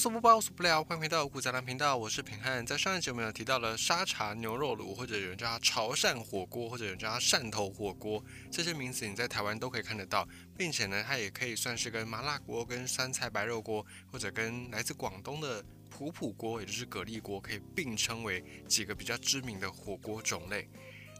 无所不包，无所不聊，欢迎回到五谷杂粮频道，我是平汉。在上一集我们有提到了沙茶牛肉卤，或者有人叫它潮汕火锅，或者有人叫它汕头火锅，这些名词你在台湾都可以看得到，并且呢，它也可以算是跟麻辣锅、跟酸菜白肉锅，或者跟来自广东的普普锅，也就是蛤蜊锅，可以并称为几个比较知名的火锅种类。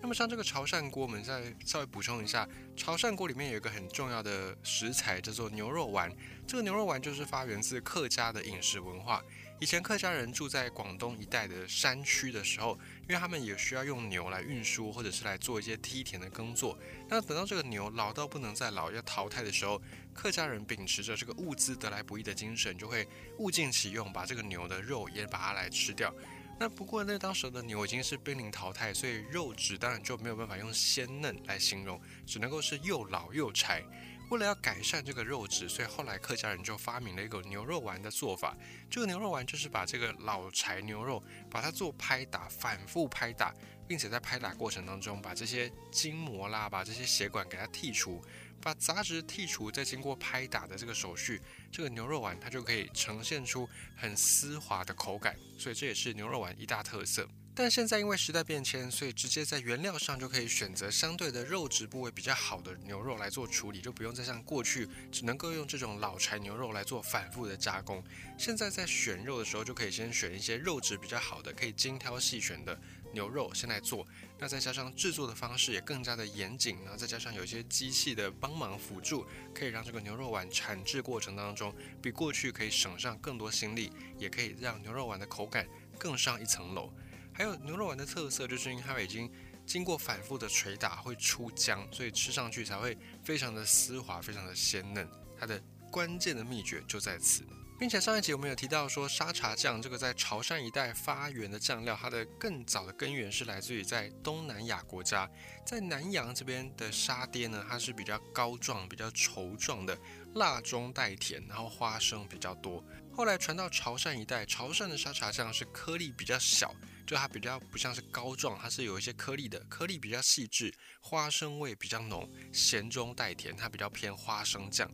那么像这个潮汕锅，我们再稍微补充一下，潮汕锅里面有一个很重要的食材叫做牛肉丸。这个牛肉丸就是发源自客家的饮食文化。以前客家人住在广东一带的山区的时候，因为他们也需要用牛来运输，或者是来做一些梯田的耕作。那等到这个牛老到不能再老，要淘汰的时候，客家人秉持着这个物资得来不易的精神，就会物尽其用，把这个牛的肉也把它来吃掉。那不过，那当时的牛已经是濒临淘汰，所以肉质当然就没有办法用鲜嫩来形容，只能够是又老又柴。为了要改善这个肉质，所以后来客家人就发明了一个牛肉丸的做法。这个牛肉丸就是把这个老柴牛肉，把它做拍打，反复拍打，并且在拍打过程当中，把这些筋膜啦，把这些血管给它剔除。把杂质剔除，再经过拍打的这个手续，这个牛肉丸它就可以呈现出很丝滑的口感，所以这也是牛肉丸一大特色。但现在因为时代变迁，所以直接在原料上就可以选择相对的肉质部位比较好的牛肉来做处理，就不用再像过去只能够用这种老柴牛肉来做反复的加工。现在在选肉的时候，就可以先选一些肉质比较好的，可以精挑细选的。牛肉先来做，那再加上制作的方式也更加的严谨，然后再加上有一些机器的帮忙辅助，可以让这个牛肉丸产制过程当中比过去可以省上更多心力，也可以让牛肉丸的口感更上一层楼。还有牛肉丸的特色就是因为它已经经过反复的捶打会出浆，所以吃上去才会非常的丝滑，非常的鲜嫩。它的关键的秘诀就在此。并且上一集我们有提到说，沙茶酱这个在潮汕一带发源的酱料，它的更早的根源是来自于在东南亚国家，在南洋这边的沙爹呢，它是比较膏状、比较稠状的，辣中带甜，然后花生比较多。后来传到潮汕一带，潮汕的沙茶酱是颗粒比较小，就它比较不像是膏状，它是有一些颗粒的，颗粒比较细致，花生味比较浓，咸中带甜，它比较偏花生酱。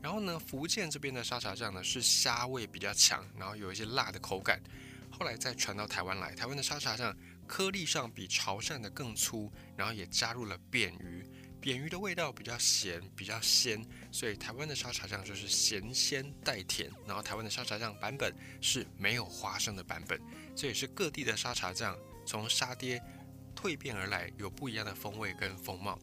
然后呢，福建这边的沙茶酱呢是虾味比较强，然后有一些辣的口感。后来再传到台湾来，台湾的沙茶酱颗粒上比潮汕的更粗，然后也加入了扁鱼，扁鱼的味道比较咸，比较鲜，所以台湾的沙茶酱就是咸鲜带甜。然后台湾的沙茶酱版本是没有花生的版本，这也是各地的沙茶酱从沙爹蜕变而来，有不一样的风味跟风貌。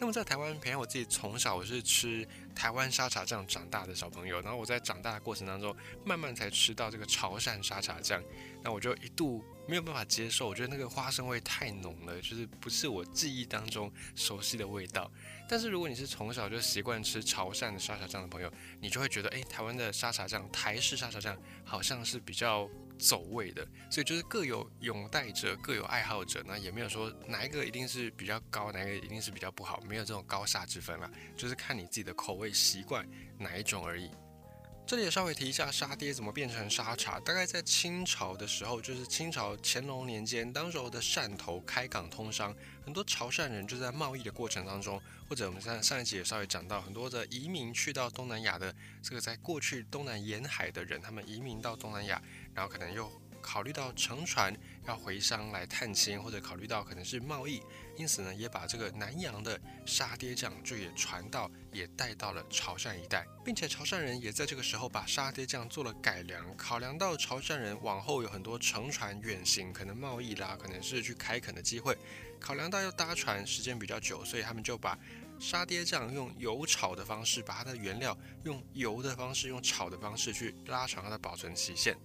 那么在台湾，培养我自己从小我是吃台湾沙茶酱长大的小朋友，然后我在长大的过程当中，慢慢才吃到这个潮汕沙茶酱，那我就一度没有办法接受，我觉得那个花生味太浓了，就是不是我记忆当中熟悉的味道。但是如果你是从小就习惯吃潮汕的沙茶酱的朋友，你就会觉得，哎，台湾的沙茶酱，台式沙茶酱好像是比较。走位的，所以就是各有拥戴者，各有爱好者，那也没有说哪一个一定是比较高，哪一个一定是比较不好，没有这种高下之分啦，就是看你自己的口味习惯哪一种而已。这里也稍微提一下沙爹怎么变成沙茶。大概在清朝的时候，就是清朝乾隆年间，当时候的汕头开港通商，很多潮汕人就在贸易的过程当中，或者我们上上一集也稍微讲到，很多的移民去到东南亚的这个在过去东南沿海的人，他们移民到东南亚，然后可能又。考虑到乘船要回乡来探亲，或者考虑到可能是贸易，因此呢，也把这个南洋的沙爹酱就也传到，也带到了潮汕一带，并且潮汕人也在这个时候把沙爹酱做了改良。考量到潮汕人往后有很多乘船远行，可能贸易啦，可能是去开垦的机会，考量到要搭船时间比较久，所以他们就把沙爹酱用油炒的方式，把它的原料用油的方式，用炒的方式去拉长它的保存期限。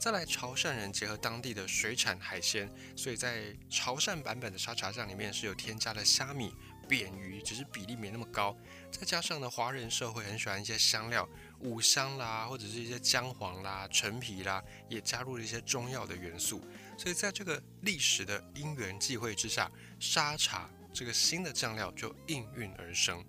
再来，潮汕人结合当地的水产海鲜，所以在潮汕版本的沙茶酱里面是有添加了虾米、扁鱼，只是比例没那么高。再加上呢，华人社会很喜欢一些香料，五香啦，或者是一些姜黄啦、陈皮啦，也加入了一些中药的元素。所以在这个历史的因缘际会之下，沙茶这个新的酱料就应运而生。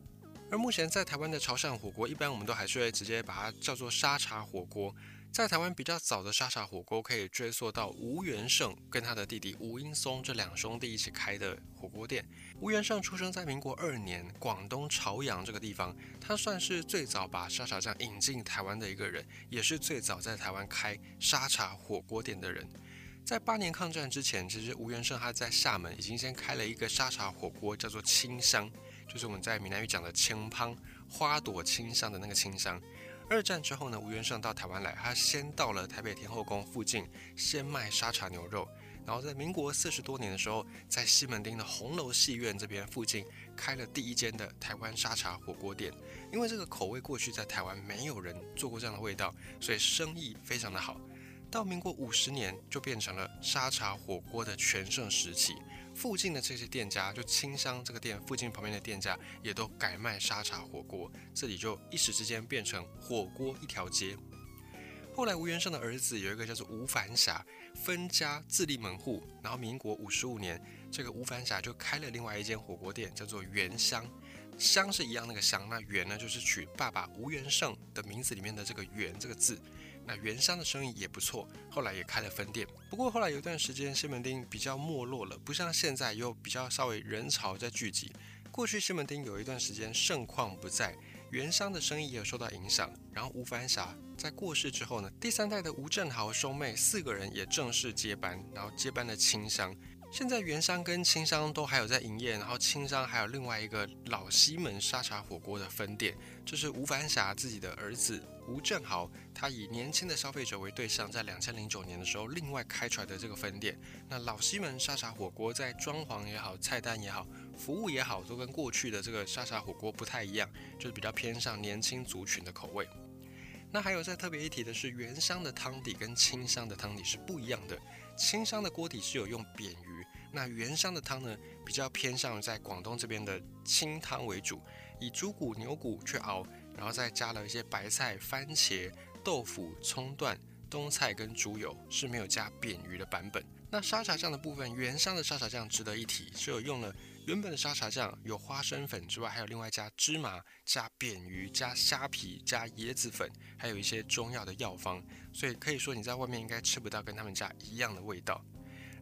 而目前在台湾的潮汕火锅，一般我们都还是会直接把它叫做沙茶火锅。在台湾比较早的沙茶火锅，可以追溯到吴元胜跟他的弟弟吴英松这两兄弟一起开的火锅店。吴元胜出生在民国二年，广东潮阳这个地方，他算是最早把沙茶酱引进台湾的一个人，也是最早在台湾开沙茶火锅店的人。在八年抗战之前，其实吴元胜他在厦门已经先开了一个沙茶火锅，叫做清香，就是我们在闽南语讲的清汤，花朵清香的那个清香。二战之后呢，吴元胜到台湾来，他先到了台北天后宫附近，先卖沙茶牛肉，然后在民国四十多年的时候，在西门町的红楼戏院这边附近开了第一间的台湾沙茶火锅店。因为这个口味过去在台湾没有人做过这样的味道，所以生意非常的好。到民国五十年，就变成了沙茶火锅的全盛时期。附近的这些店家，就清香这个店附近旁边的店家，也都改卖沙茶火锅，这里就一时之间变成火锅一条街。后来吴元胜的儿子有一个叫做吴凡霞，分家自立门户，然后民国五十五年，这个吴凡霞就开了另外一间火锅店，叫做元香。香是一样那个香，那元呢就是取爸爸吴元胜的名字里面的这个元这个字。那元香的生意也不错，后来也开了分店。不过后来有一段时间，西门町比较没落了，不像现在又比较稍微人潮在聚集。过去西门町有一段时间盛况不在，原香的生意也有受到影响。然后吴凡霞在过世之后呢，第三代的吴振豪兄妹四个人也正式接班，然后接班的清香。现在原商跟清商都还有在营业，然后清商还有另外一个老西门沙茶火锅的分店，就是吴凡霞自己的儿子吴正豪，他以年轻的消费者为对象，在两千零九年的时候另外开出来的这个分店。那老西门沙茶火锅在装潢也好、菜单也好、服务也好，都跟过去的这个沙茶火锅不太一样，就是比较偏向年轻族群的口味。那还有再特别一提的是，原香的汤底跟清香的汤底是不一样的。清香的锅底是有用扁鱼，那原香的汤呢，比较偏向在广东这边的清汤为主，以猪骨、牛骨去熬，然后再加了一些白菜、番茄、豆腐、葱段、冬菜跟猪油，是没有加扁鱼的版本。那沙茶酱的部分，原香的沙茶酱值得一提，是有用了。原本的沙茶酱有花生粉之外，还有另外加芝麻、加扁鱼、加虾皮、加椰子粉，还有一些中药的药方，所以可以说你在外面应该吃不到跟他们家一样的味道。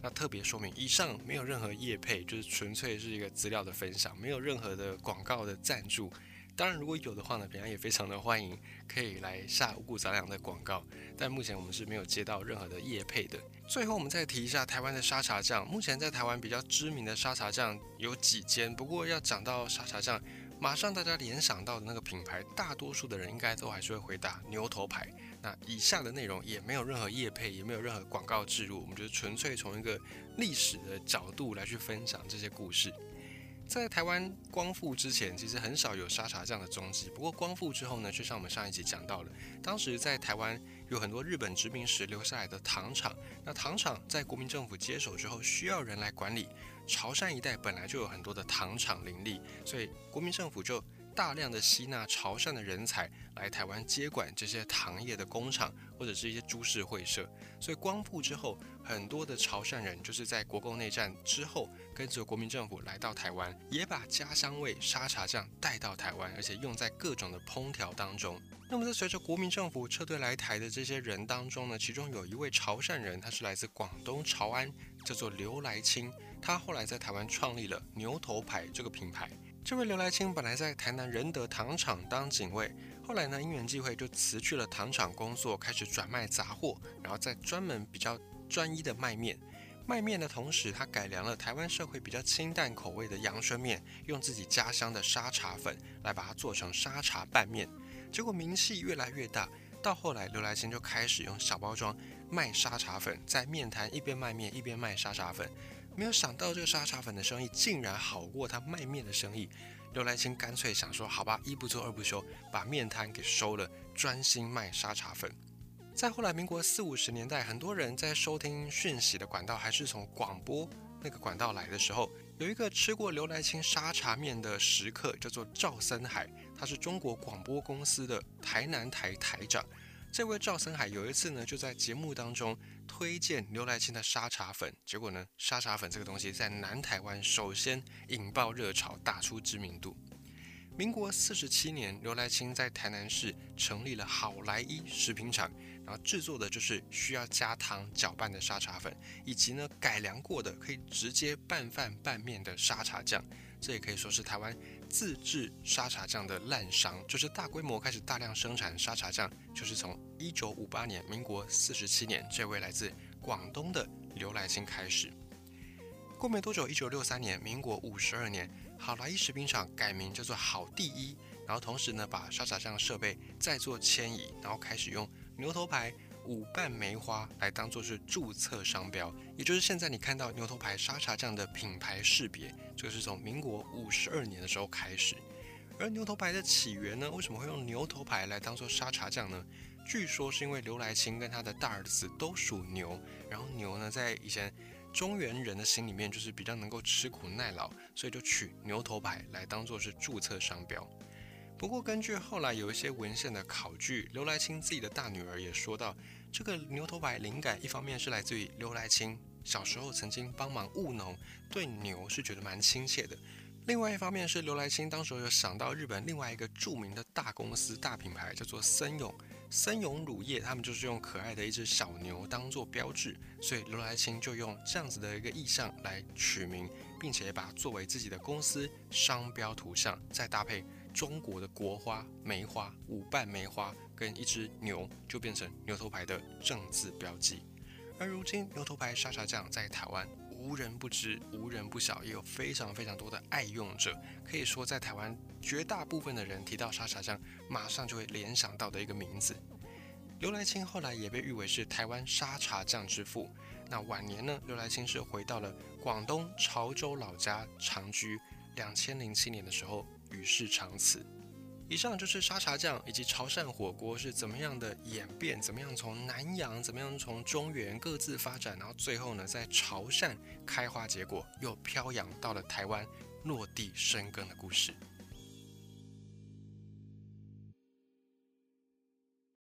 那特别说明，以上没有任何业配，就是纯粹是一个资料的分享，没有任何的广告的赞助。当然，如果有的话呢，平安也非常的欢迎，可以来下五谷杂粮的广告。但目前我们是没有接到任何的业配的。最后，我们再提一下台湾的沙茶酱。目前在台湾比较知名的沙茶酱有几间，不过要讲到沙茶酱，马上大家联想到的那个品牌，大多数的人应该都还是会回答牛头牌。那以下的内容也没有任何业配，也没有任何广告植入，我们就是纯粹从一个历史的角度来去分享这些故事。在台湾光复之前，其实很少有沙茶酱的踪迹。不过光复之后呢，就像我们上一集讲到了，当时在台湾有很多日本殖民时留下来的糖厂。那糖厂在国民政府接手之后，需要人来管理。潮汕一带本来就有很多的糖厂林立，所以国民政府就。大量的吸纳潮汕的人才来台湾接管这些糖业的工厂，或者是一些株式会社。所以光复之后，很多的潮汕人就是在国共内战之后，跟着国民政府来到台湾，也把家乡味沙茶酱带到台湾，而且用在各种的烹调当中。那么在随着国民政府撤退来台的这些人当中呢，其中有一位潮汕人，他是来自广东潮安，叫做刘来清。他后来在台湾创立了牛头牌这个品牌。这位刘来清本来在台南仁德糖厂当警卫，后来呢因缘际会就辞去了糖厂工作，开始转卖杂货，然后再专门比较专一的卖面。卖面的同时，他改良了台湾社会比较清淡口味的阳春面，用自己家乡的沙茶粉来把它做成沙茶拌面。结果名气越来越大，到后来刘来清就开始用小包装卖沙茶粉，在面摊一边卖面一边卖沙茶粉。没有想到这个沙茶粉的生意竟然好过他卖面的生意，刘来清干脆想说：“好吧，一不做二不休，把面摊给收了，专心卖沙茶粉。”再后来，民国四五十年代，很多人在收听讯息的管道还是从广播那个管道来的时候，有一个吃过刘来清沙茶面的食客，叫做赵森海，他是中国广播公司的台南台台长。这位赵森海有一次呢，就在节目当中推荐刘来清的沙茶粉，结果呢，沙茶粉这个东西在南台湾首先引爆热潮，打出知名度。民国四十七年，刘来清在台南市成立了好来一食品厂，然后制作的就是需要加糖搅拌的沙茶粉，以及呢改良过的可以直接拌饭拌面的沙茶酱。这也可以说是台湾自制沙茶酱的滥觞，就是大规模开始大量生产沙茶酱，就是从一九五八年，民国四十七年，这位来自广东的刘来清开始。过没多久，一九六三年，民国五十二年，好来一食品厂改名叫做好第一，然后同时呢，把沙茶酱设备再做迁移，然后开始用牛头牌五瓣梅花来当做是注册商标，也就是现在你看到牛头牌沙茶酱的品牌识别，这个是从民国五十二年的时候开始。而牛头牌的起源呢，为什么会用牛头牌来当做沙茶酱呢？据说是因为刘来清跟他的大儿子都属牛，然后牛呢，在以前。中原人的心里面就是比较能够吃苦耐劳，所以就取牛头牌来当做是注册商标。不过根据后来有一些文献的考据，刘来清自己的大女儿也说到，这个牛头牌灵感一方面是来自于刘来清小时候曾经帮忙务农，对牛是觉得蛮亲切的。另外一方面是刘来清当时有想到日本另外一个著名的大公司大品牌叫做森永。森永乳业，他们就是用可爱的一只小牛当做标志，所以刘来清就用这样子的一个意象来取名，并且把它作为自己的公司商标图像，再搭配中国的国花梅花五瓣梅花跟一只牛，就变成牛头牌的正字标记。而如今牛头牌沙茶酱在台湾。无人不知，无人不晓，也有非常非常多的爱用者。可以说，在台湾绝大部分的人提到沙茶酱，马上就会联想到的一个名字。刘来清后来也被誉为是台湾沙茶酱之父。那晚年呢，刘来清是回到了广东潮州老家长居。两千零七年的时候，与世长辞。以上就是沙茶酱以及潮汕火锅是怎么样的演变，怎么样从南洋，怎么样从中原各自发展，然后最后呢在潮汕开花结果，又飘扬到了台湾落地生根的故事。